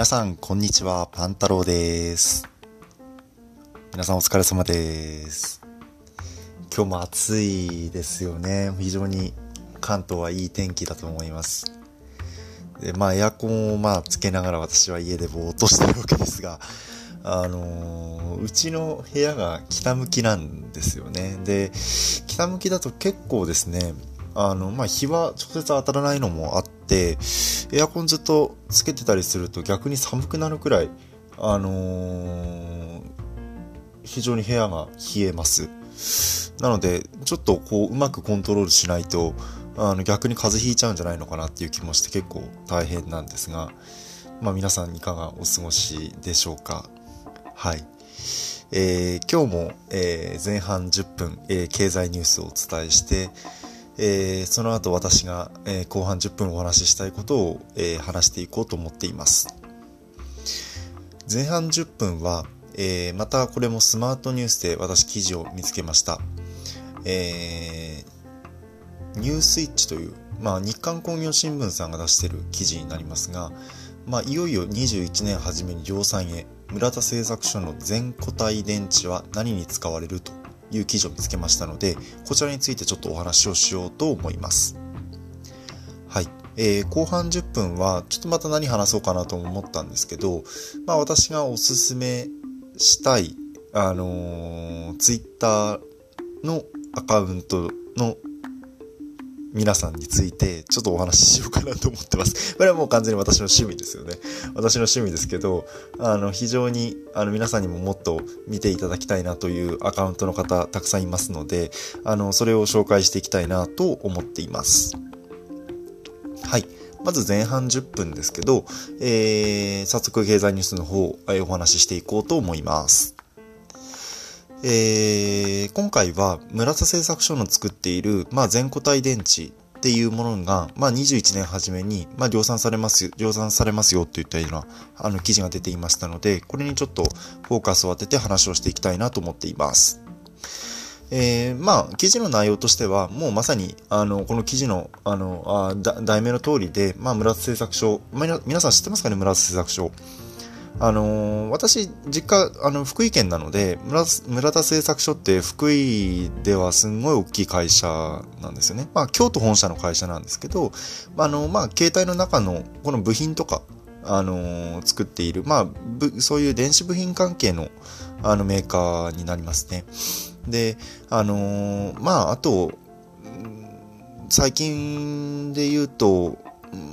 皆さん、こんにちは。パンタロウです。皆さんお疲れ様です。今日も暑いですよね。非常に関東はいい天気だと思います。で、まあエアコンをまあつけながら私は家でぼーっとしてるわけですが、あのー、うちの部屋が北向きなんですよね。で、北向きだと結構ですね、あの、まあ、日は直接当たらないのもあって、エアコンずっとつけてたりすると逆に寒くなるくらい、あのー、非常に部屋が冷えます。なので、ちょっとこう、うまくコントロールしないと、あの、逆に風邪ひいちゃうんじゃないのかなっていう気もして結構大変なんですが、まあ皆さんいかがお過ごしでしょうか。はい。えー、今日も、えー、前半10分、えー、経済ニュースをお伝えして、えー、その後私が、えー、後半10分お話ししたいことを、えー、話していこうと思っています。前半10分は、えまたこれもスマートニュースで私記事を見つけました。えニュースイッチという、まあ、日刊工業新聞さんが出している記事になりますが、まあ、いよいよ21年初めに量産へ村田製作所の全固体電池は何に使われるという記事を見つけましたので、こちらについてちょっとお話をしようと思います。はい。えー、後半10分は、ちょっとまた何話そうかなと思ったんですけど、まあ私がおすすめしたい、あのー、Twitter のアカウントの皆さんについてちょっとお話ししようかなと思ってます。これはもう完全に私の趣味ですよね。私の趣味ですけど、あの、非常に、あの、皆さんにももっと見ていただきたいなというアカウントの方たくさんいますので、あの、それを紹介していきたいなと思っています。はい。まず前半10分ですけど、えー、早速経済ニュースの方、お話ししていこうと思います。えー、今回は村田製作所の作っている、まあ、全固体電池っていうものが、まあ、21年初めに、まあ、量産されます量産されますよといったような、あの、記事が出ていましたので、これにちょっとフォーカスを当てて話をしていきたいなと思っています。えー、まあ、記事の内容としては、もうまさに、あの、この記事の、あの、あ題名の通りで、まあ、村田製作所、皆さん知ってますかね、村田製作所。あのー、私、実家、あの、福井県なので村、田製作所って福井ではすんごい大きい会社なんですよね。まあ、京都本社の会社なんですけど、あの、まあ、携帯の中のこの部品とか、あのー、作っている、まあ、そういう電子部品関係の、あの、メーカーになりますね。で、あのー、まあ、あと、最近で言うと、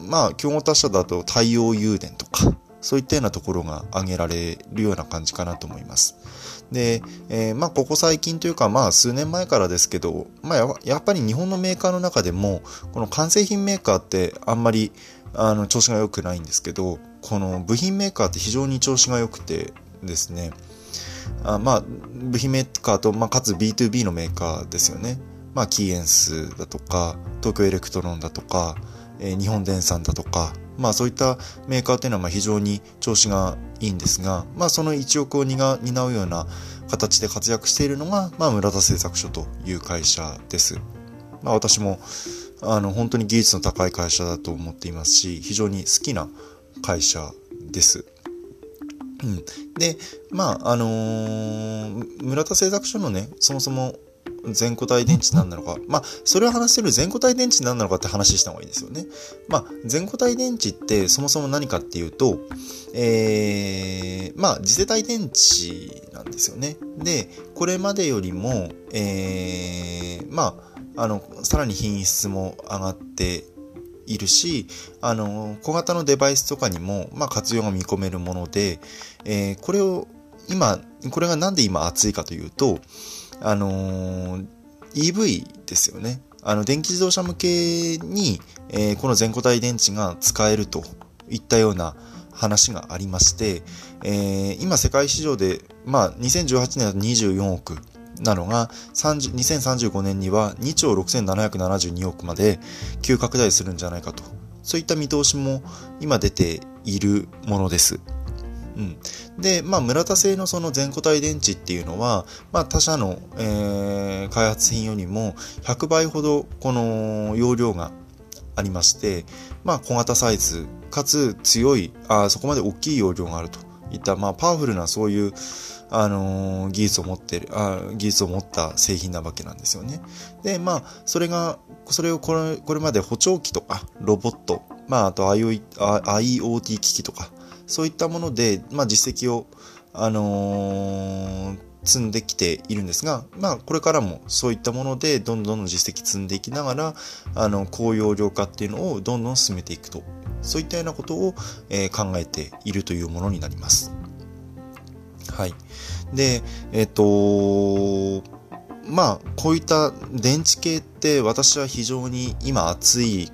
まあ、競合他社だと太陽誘電とか、そういったようなところが挙げられるような感じかなと思います。で、えー、まあ、ここ最近というか、まあ、数年前からですけど、まあ、やっぱり日本のメーカーの中でも、この完成品メーカーってあんまり、あの、調子が良くないんですけど、この部品メーカーって非常に調子が良くてですね、あまあ、部品メーカーと、まあ、かつ B2B のメーカーですよね。まあ、キーエンスだとか、東京エレクトロンだとか、えー、日本電産だとか、まあそういったメーカーっていうのはま非常に調子がいいんですが、まあその一翼を担うような形で活躍しているのが、まあ村田製作所という会社です。まあ私も、あの本当に技術の高い会社だと思っていますし、非常に好きな会社です。うん、で、まあ、あのー、村田製作所のね、そもそも全固体電池何なのか。まあ、それを話せる全固体電池何なのかって話した方がいいですよね。まあ、全固体電池ってそもそも何かっていうと、えー、まあ、次世代電池なんですよね。で、これまでよりも、えー、まあ、あの、さらに品質も上がっているし、あの、小型のデバイスとかにも、まあ、活用が見込めるもので、えー、これを今、これがなんで今熱いかというと、あのー、EV ですよね。あの、電気自動車向けに、えー、この全固体電池が使えるといったような話がありまして、えー、今世界市場で、まあ、2018年だと24億なのが、2035年には2兆6772億まで急拡大するんじゃないかと。そういった見通しも今出ているものです。うん、で、まあ、村田製のその全固体電池っていうのは、まあ、他社の、えー、開発品よりも100倍ほどこの容量がありまして、まあ、小型サイズ、かつ強い、あそこまで大きい容量があるといった、まあ、パワフルなそういう、あのー、技術を持ってるあ、技術を持った製品なわけなんですよね。で、まあ、それが、それをこれこれまで補聴器とか、ロボット、まあ、あと IoT 機器とか、そういったもので、まあ、実績を、あのー、積んできているんですが、まあ、これからもそういったもので、どんどん実績積んでいきながら、あの、高容量化っていうのをどんどん進めていくと。そういったようなことを、えー、考えているというものになります。はい。で、えっ、ー、と、まあ、こういった電池系って私は非常に今熱い、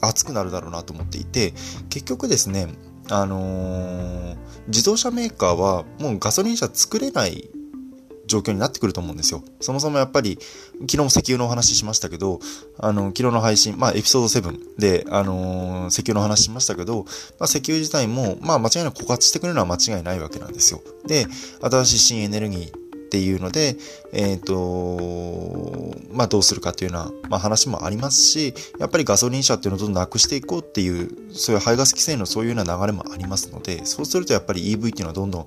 熱くなるだろうなと思っていて、結局ですね、あのー、自動車メーカーはもうガソリン車作れない状況になってくると思うんですよ。そもそもやっぱり、昨日も石油のお話ししましたけど、あの、昨日の配信、まあ、エピソード7で、あのー、石油の話しましたけど、まあ、石油自体も、まあ、間違いなく枯渇してくるのは間違いないわけなんですよ。で、新しい新エネルギー、っていうので、えっ、ー、と、まあどうするかっていうような、まあ、話もありますし、やっぱりガソリン車っていうのをどんどんなくしていこうっていう、そういう排ガス規制のそういうような流れもありますので、そうするとやっぱり EV っていうのはどんどん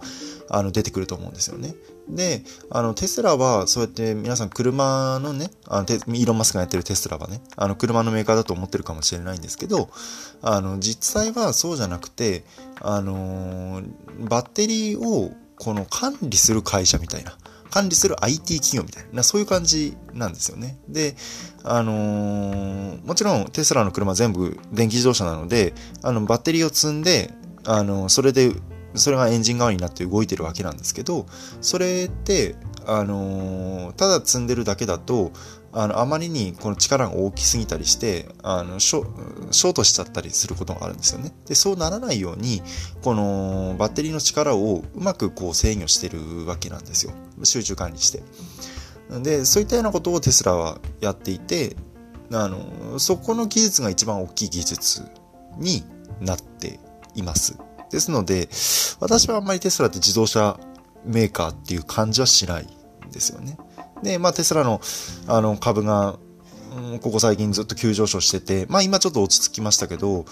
あの出てくると思うんですよね。で、あのテスラはそうやって皆さん車のね、あのイーロン・マスクがやってるテスラはね、あの車のメーカーだと思ってるかもしれないんですけど、あの実際はそうじゃなくて、あのバッテリーをこの管理する会社みたいな。管理する IT 企業みたいな、そういう感じなんですよね。で、あのー、もちろんテスラの車全部電気自動車なので、あの、バッテリーを積んで、あの、それで、それがエンジン側になって動いてるわけなんですけど、それって、あのー、ただ積んでるだけだと、あの、あまりにこの力が大きすぎたりして、あの、ショートしちゃったりすることがあるんですよね。で、そうならないように、このバッテリーの力をうまくこう制御してるわけなんですよ。集中管理して。で、そういったようなことをテスラはやっていて、あの、そこの技術が一番大きい技術になっています。ですので、私はあんまりテスラって自動車メーカーっていう感じはしないんですよね。で、まあ、テスラのあの株が、うん、ここ最近ずっと急上昇してて、まあ、今ちょっと落ち着きましたけど、も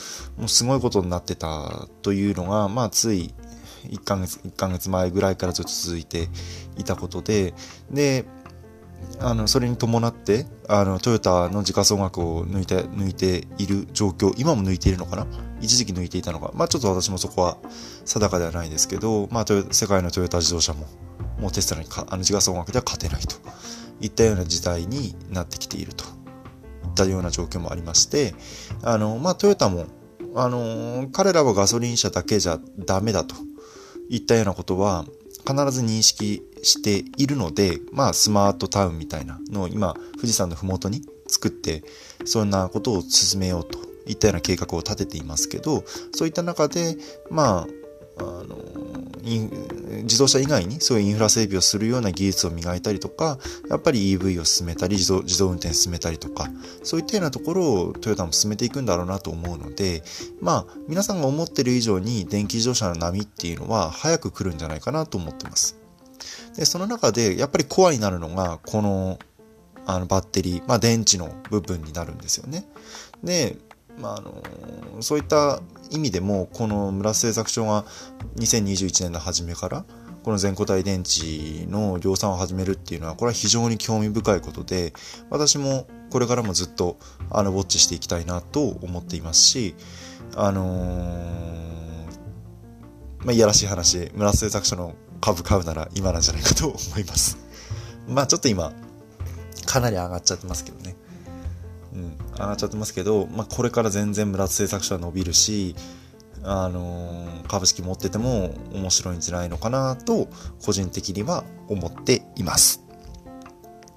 うすごいことになってたというのが、まあ、つい1ヶ月、1ヶ月前ぐらいからずっと続いていたことで、で、あの、それに伴って、あの、トヨタの時価総額を抜いて、抜いている状況、今も抜いているのかな？一時期抜いていたのか。まあちょっと私もそこは定かではないですけど、まあ世界のトヨタ自動車ももうテスラにかあの時価総額では勝てないと。いったような時代になってきていると。いったような状況もありまして、あの、まあ、トヨタも、あの、彼らはガソリン車だけじゃダメだと。いったようなことは必ず認識しているので、まあ、スマートタウンみたいなのを今、富士山のふもとに作って、そんなことを進めようと。いったような計画を立てていますけど、そういった中で、まあ、あの自動車以外にそういうインフラ整備をするような技術を磨いたりとか、やっぱり EV を進めたり、自動自動運転進めたりとか、そういったようなところをトヨタも進めていくんだろうなと思うので、まあ、皆さんが思ってる以上に電気自動車の波っていうのは早く来るんじゃないかなと思ってます。で、その中で、やっぱりコアになるのが、この、あの、バッテリー、まあ、電池の部分になるんですよね。で、まあ、あのそういった意味でもこの村瀬製作所が2021年の初めからこの全固体電池の量産を始めるっていうのはこれは非常に興味深いことで私もこれからもずっとあのウォッチしていきたいなと思っていますしあのー、まあいやらしい話村瀬製作所の株買うなら今なんじゃないかと思います。まあちょっと今かなり上がっちゃってますけどね。うん、上がっちゃってますけど、まあ、これから全然村津製作所は伸びるし、あのー、株式持ってても面白いんじゃないのかなと個人的には思っています。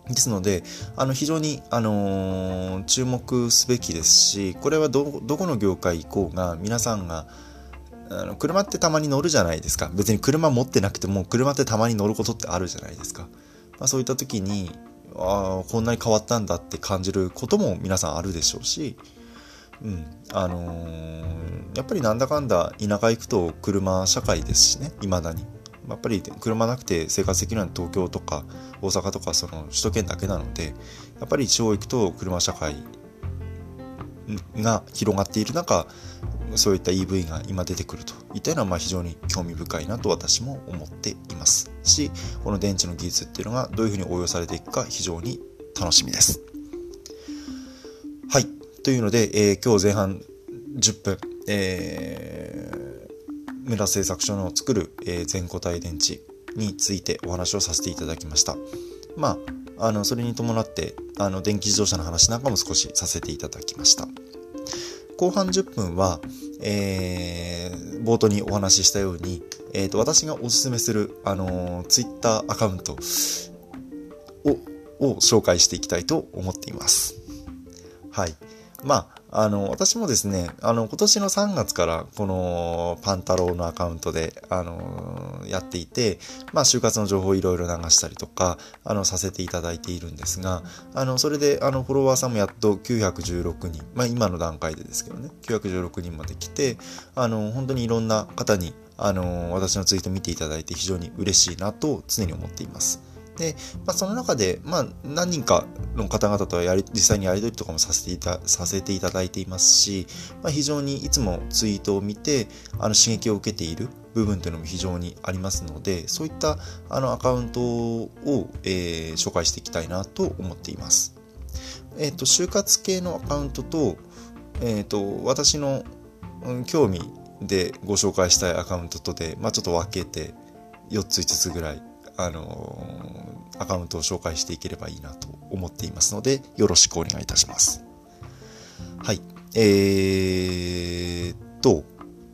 ですので、あの非常に、あのー、注目すべきですし、これはど、どこの業界行こうが皆さんがあの車ってたまに乗るじゃないですか。別に車持ってなくても車ってたまに乗ることってあるじゃないですか。まあ、そういった時に、ああこんなに変わったんだって感じることも皆さんあるでしょうし、うんあのー、やっぱりなんだかんだ田舎行くと車社会ですしねいまだに。やっぱり車なくて生活できるのは東京とか大阪とかその首都圏だけなのでやっぱり地方行くと車社会が広がっている中そういった EV が今出てくるといったようなまあ非常に興味深いなと私も思っていますしこの電池の技術っていうのがどういうふうに応用されていくか非常に楽しみです。はいというので、えー、今日前半10分、えー、村製作所の作る、えー、全固体電池についてお話をさせていただきました。まあ、あのそれに伴ってあの電気自動車の話なんかも少しさせていただきました。後半10分は、えー、冒頭にお話ししたように、えーと、私がおすすめする、あのー、Twitter アカウントをを紹介していきたいと思っています。はい。まあ、あの、私もですね、あの、今年の3月からこのパンタローのアカウントで、あの、やっていて、まあ、就活の情報をいろいろ流したりとか、あの、させていただいているんですが、あの、それで、あの、フォロワーさんもやっと916人、まあ、今の段階でですけどね、916人まで来て、あの、本当にいろんな方に、あの、私のツイート見ていただいて非常に嬉しいなと常に思っています。で、まあ、その中で、まあ、何人かの方々とはやり、実際にやり取りとかもさせていた、させていただいていますし、まあ、非常にいつもツイートを見て、あの、刺激を受けている部分というのも非常にありますので、そういったあのアカウントを、えー、紹介していきたいなと思っています。えっ、ー、と、就活系のアカウントと、えっ、ー、と、私の、うん、興味でご紹介したいアカウントとで、まあ、ちょっと分けて4つ5つぐらいあのアカウントを紹介していければいいなと思っていますので、よろしくお願いいたします。はい。えー、と、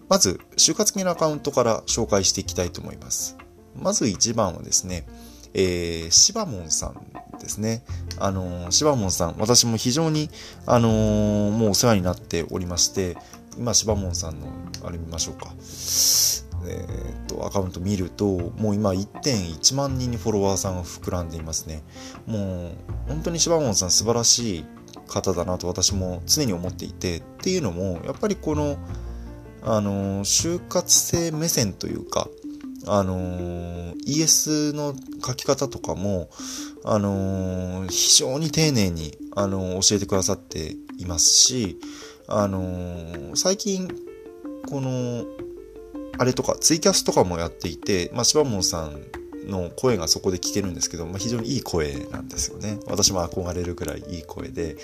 まず、就活系のアカウントから紹介していきたいと思います。まず1番はですね、えー、シバモンさんですね。あのー、シバモンさん、私も非常に、あのー、もうお世話になっておりまして、今、シバモンさんの、あれ見ましょうか。えーと、アカウント見るともう今1.1万人にフォロワーさんが膨らんでいますね。もう本当に柴門さん素晴らしい方だなと私も常に思っていてっていうのもやっぱりこのあの就活生目線というかあの ES の書き方とかもあの非常に丁寧にあの教えてくださっていますしあの最近このあれとか、ツイキャスとかもやっていて、まあ、柴門さんの声がそこで聞けるんですけど、まあ、非常にいい声なんですよね。私も憧れるぐらいいい声で、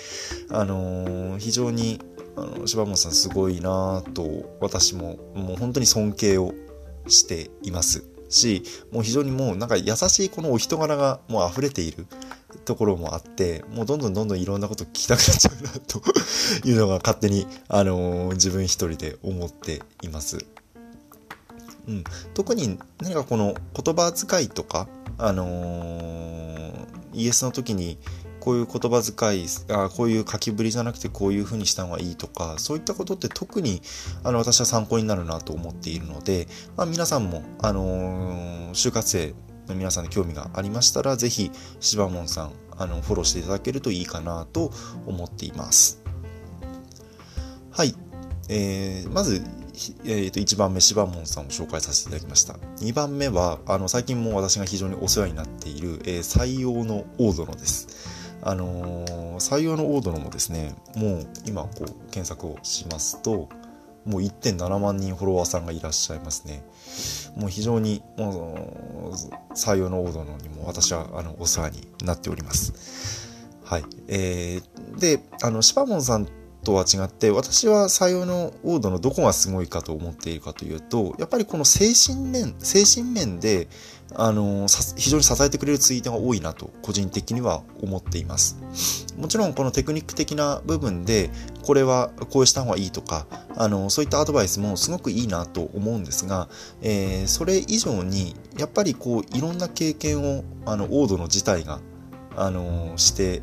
あのー、非常に、あの、柴門さんすごいなと、私ももう本当に尊敬をしていますし、もう非常にもうなんか優しいこのお人柄がもう溢れているところもあって、もうどんどんどんどんいろんなこと聞きたくなっちゃうなというのが勝手に、あのー、自分一人で思っています。うん、特に何かこの言葉遣いとか、あのー、ES の時にこういう言葉遣いあこういう書きぶりじゃなくてこういう風にした方がいいとかそういったことって特にあの私は参考になるなと思っているので、まあ、皆さんも、あのー、就活生の皆さんに興味がありましたら是非柴門さんあのフォローしていただけるといいかなと思っています。はい、えー、まずえー、と1番目、柴門さんを紹介させていただきました。2番目は、あの、最近も私が非常にお世話になっている、えー、採用の大殿です。あのー、採用の大殿もですね、もう今こう検索をしますと、もう1.7万人フォロワーさんがいらっしゃいますね。もう非常に、もう採用の大殿にも私はあのお世話になっております。はい。えー、で、あの、柴門さんとは違って私は採用のオードのどこがすごいかと思っているかというとやっぱりこの精神面精神面であの非常に支えてくれるツイートが多いなと個人的には思っています。もちろんこのテクニック的な部分でこれはこうした方がいいとかあのそういったアドバイスもすごくいいなと思うんですが、えー、それ以上にやっぱりこういろんな経験をあのオードの自体があのして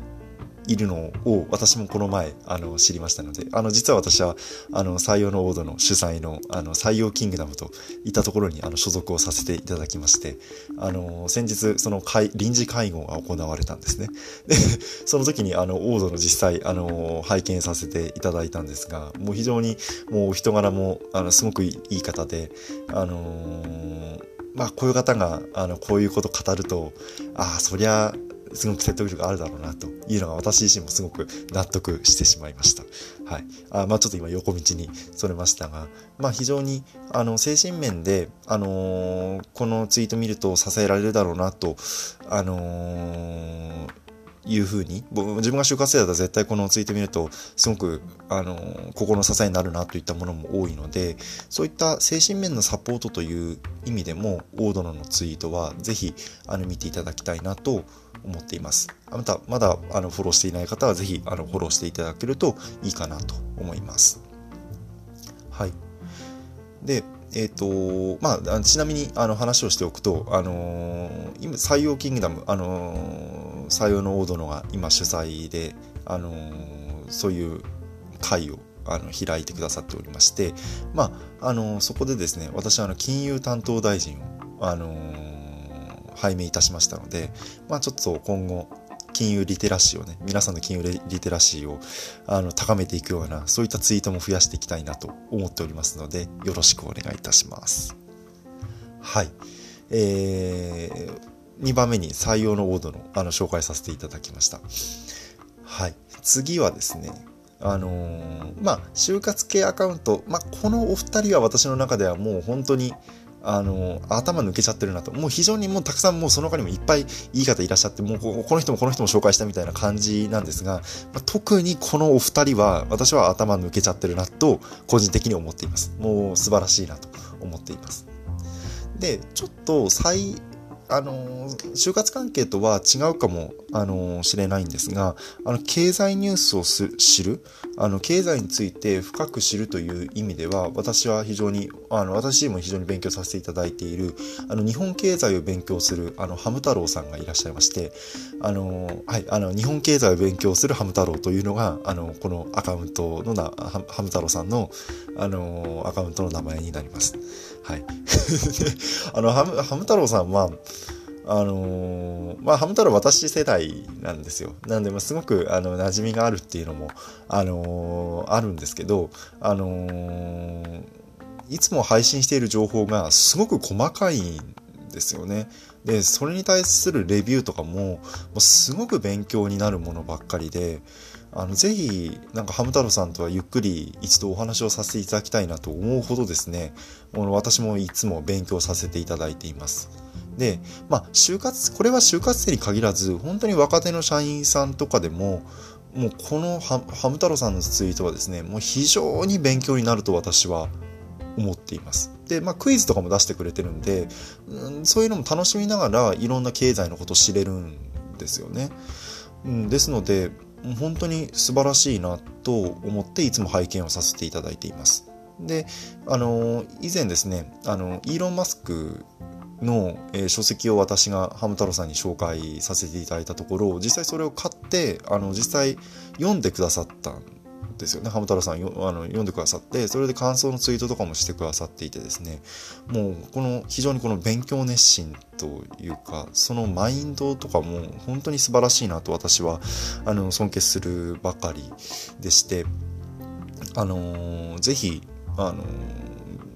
いるのを私もこの前あの知りましたのであの実は私はあの採用のオードの主催のあの採用キングダムといったところにあの所属をさせていただきましてあの先日その会臨時会合が行われたんですね。で その時にあのオードの実際あの拝見させていただいたんですがもう非常にもう人柄もあのすごくいい方であのまあこういう方があのこういうこと語るとああそりゃすごく説得力があるだろうなというのが私自身もすごく納得してしまいました。はい。あまあちょっと今横道にそれましたが、まあ非常にあの精神面で、あのー、このツイート見ると支えられるだろうなと、あのーいうふうに自分が就活生だったら絶対このツイート見るとすごくあの心の支えになるなといったものも多いのでそういった精神面のサポートという意味でも大殿のツイートはぜひあの見ていただきたいなと思っています。またまだあのフォローしていない方はぜひあのフォローしていただけるといいかなと思います。はい。でえっ、ー、と、まあ、ちなみにあの話をしておくと、あのー、今、採用キングダム、あのー、採用の大殿が今主催で、あのそういう会をあの開いてくださっておりまして、まあ、あのそこでですね、私はあの金融担当大臣を、あの拝命いたしましたので、まあ、ちょっと今後、金融リテラシーをね、皆さんの金融リテラシーをあの高めていくような、そういったツイートも増やしていきたいなと思っておりますので、よろしくお願いいたします。はい。えー、2番目に採用のオードのあの紹介させていただきました。はい。次はですね、あのー、まあ、就活系アカウント、まあ、このお二人は私の中ではもう本当に、あの、頭抜けちゃってるなと。もう非常にもうたくさんもうその他にもいっぱいいい方いらっしゃって、もうこの人もこの人も紹介したみたいな感じなんですが、まあ、特にこのお二人は私は頭抜けちゃってるなと個人的に思っています。もう素晴らしいなと思っています。で、ちょっと再あの就活関係とは違うかもあのしれないんですがあの経済ニュースを知るあの経済について深く知るという意味では私は非常にあの私も非常に勉強させていただいているあの日本経済を勉強するあのハム太郎さんがいらっしゃいましてあの、はい、あの日本経済を勉強するハム太郎というのがあのこのアカウントのなハム太郎さんのあのアカウントの名前になります。はい。あの、ハム、ハム太郎さんは、あのー、まあ、ハム太郎私世代なんですよ。なんで、ま、すごく、あの、馴染みがあるっていうのも、あのー、あるんですけど、あのー、いつも配信している情報がすごく細かいんですよね。で、それに対するレビューとかも、もうすごく勉強になるものばっかりで、あの、ぜひ、なんかハム太郎さんとはゆっくり一度お話をさせていただきたいなと思うほどですね、私もいつも勉強させていただいています。で、まあ、就活、これは就活生に限らず、本当に若手の社員さんとかでも、もうこのハム太郎さんのツイートはですね、もう非常に勉強になると私は思っています。で、まあ、クイズとかも出してくれてるんで、うん、そういうのも楽しみながらいろんな経済のこと知れるんですよね。うん、ですので、本当に素晴らしいなと思っていつも拝見をさせていただいています。で、あの、以前ですね、あの、イーロン・マスクの、えー、書籍を私がハム太郎さんに紹介させていただいたところ、実際それを買って、あの、実際読んでくださったんですよね。ハム太郎さんよあの読んでくださって、それで感想のツイートとかもしてくださっていてですね、もうこの非常にこの勉強熱心というか、そのマインドとかも本当に素晴らしいなと私はあの尊敬するばかりでして、あのー、ぜひ、あのー、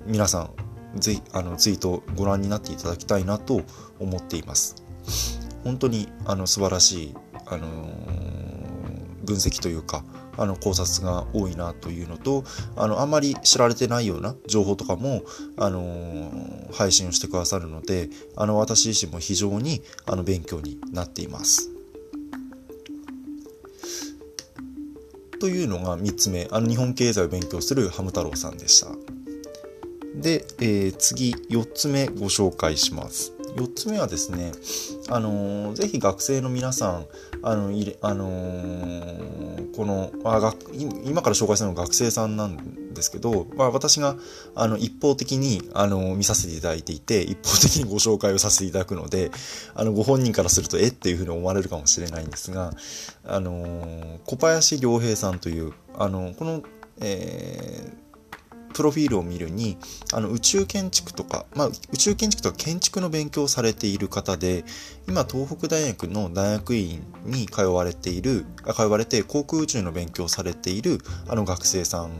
皆さん、ぜひ、あの、ツイートご覧になっていただきたいなと思っています。本当に、あの、素晴らしい、あのー、分析というか、あの考察が多いなというのとあのあんまり知られてないような情報とかも、あのー、配信をしてくださるのであの私自身も非常にあの勉強になっています。というのが3つ目あの日本経済を勉強するハム太郎さんでした。で、えー、次4つ目ご紹介します。4つ目はですね、あのー、ぜひ学生の皆さん、あの、いれあのー、このあ学、今から紹介するのは学生さんなんですけど、まあ、私があの一方的にあの見させていただいていて、一方的にご紹介をさせていただくので、あのご本人からすると、え？っていうふうに思われるかもしれないんですが、あのー、小林良平さんという、あのこの、えープロフィールを見るにあの宇宙建築とか、まあ、宇宙建築とか建築の勉強をされている方で今東北大学の大学院に通われている通われて航空宇宙の勉強をされているあの学生さん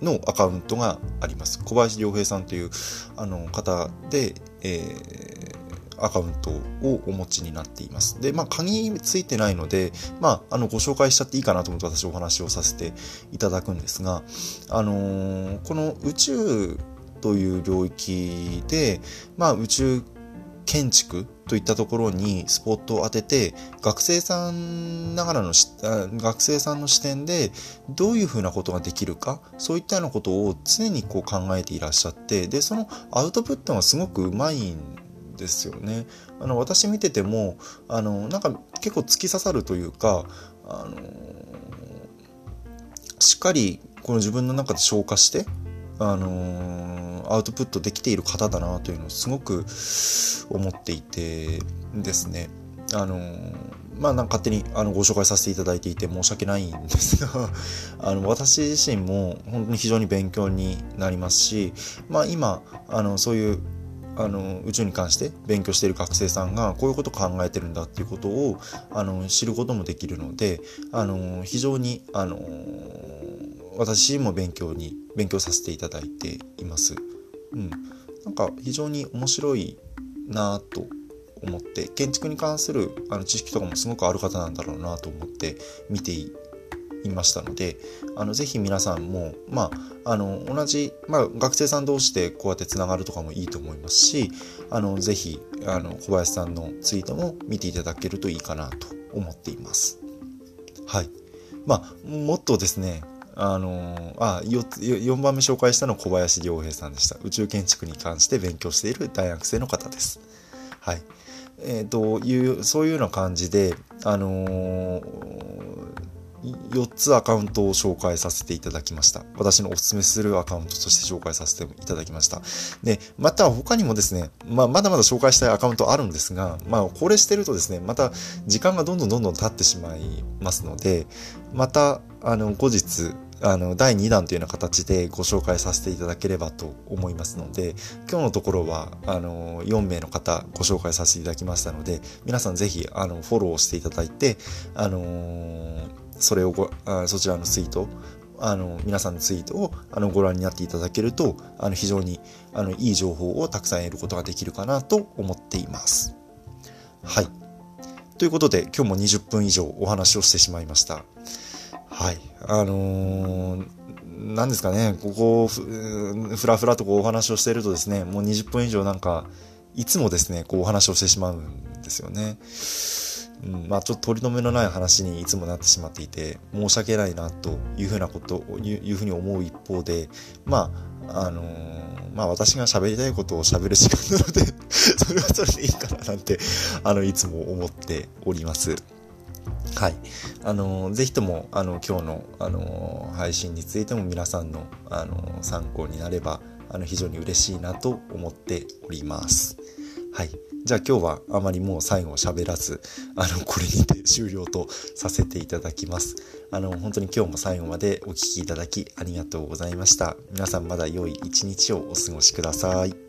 のアカウントがあります。小林良平さんというあの方で、えーアカウントをお持ちになっています。で、まあ、鍵ついてないので、まあ、あの、ご紹介しちゃっていいかなと思って私お話をさせていただくんですが、あのー、この宇宙という領域で、まあ、宇宙建築といったところにスポットを当てて学生さんながらの学生さんの視点でどういうふうなことができるかそういったようなことを常にこう考えていらっしゃってでそのアウトプットがすごくうまいんですよね。あの私見ててもあのなんか結構突き刺さるというかあのしっかりこの自分の中で消化してあのアウトプットできている方だなというのをすごく思っていてですねあのまあなんか勝手にあのご紹介させていただいていて申し訳ないんですがあの私自身も本当に非常に勉強になりますしまあ今あのそういうあの宇宙に関して勉強している学生さんがこういうこと考えてるんだっていうことをあの知ることもできるのであの非常にあの私も勉強に勉強させていただいています。うん、なんか非常に面白いなと思って建築に関するあの知識とかもすごくある方なんだろうなと思って見ていいましたのであのぜひ皆さんも、まあ、あの同じ、まあ、学生さん同士でこうやってつながるとかもいいと思いますしあのぜひあの小林さんのツイートも見ていただけるといいかなと思っています。はい。まあ、もっとですねあのあ 4, 4番目紹介したの小林良平さんでした。宇宙建築に関して勉強している大学生の方です。はい。えーと、いうそういうような感じであのー4つアカウントを紹介させていただきました。私のおすすめするアカウントとして紹介させていただきました。で、また他にもですね、まあ、まだまだ紹介したいアカウントあるんですが、まあ、これしてるとですね、また時間がどんどんどんどん経ってしまいますので、また、あの、後日、あの、第2弾というような形でご紹介させていただければと思いますので、今日のところは、あの、4名の方ご紹介させていただきましたので、皆さんぜひ、あの、フォローしていただいて、あのー、それをごあ、そちらのツイート、あの、皆さんのツイートを、あの、ご覧になっていただけると、あの、非常に、あの、いい情報をたくさん得ることができるかなと思っています。はい。ということで、今日も20分以上お話をしてしまいました。はい。あのー、なんですかね、ここふ、ふらふらとこうお話をしているとですね、もう20分以上なんか、いつもですね、こうお話をしてしまうんですよね。うん、まあちょっと取り留めのない話にいつもなってしまっていて、申し訳ないなというふうなことを、いうふうに思う一方で、まあ、あのー、まあ私が喋りたいことを喋る時間なので それはそれでいいかななんて、あの、いつも思っております。はい。あの、ぜひとも、あの、今日の、あの、配信についても皆さんの、あの、参考になれば、あの、非常に嬉しいなと思っております。はい。じゃあ今日はあまりもう最後喋らず、あの、これにて終了とさせていただきます。あの、本当に今日も最後までお聴きいただきありがとうございました。皆さんまだ良い一日をお過ごしください。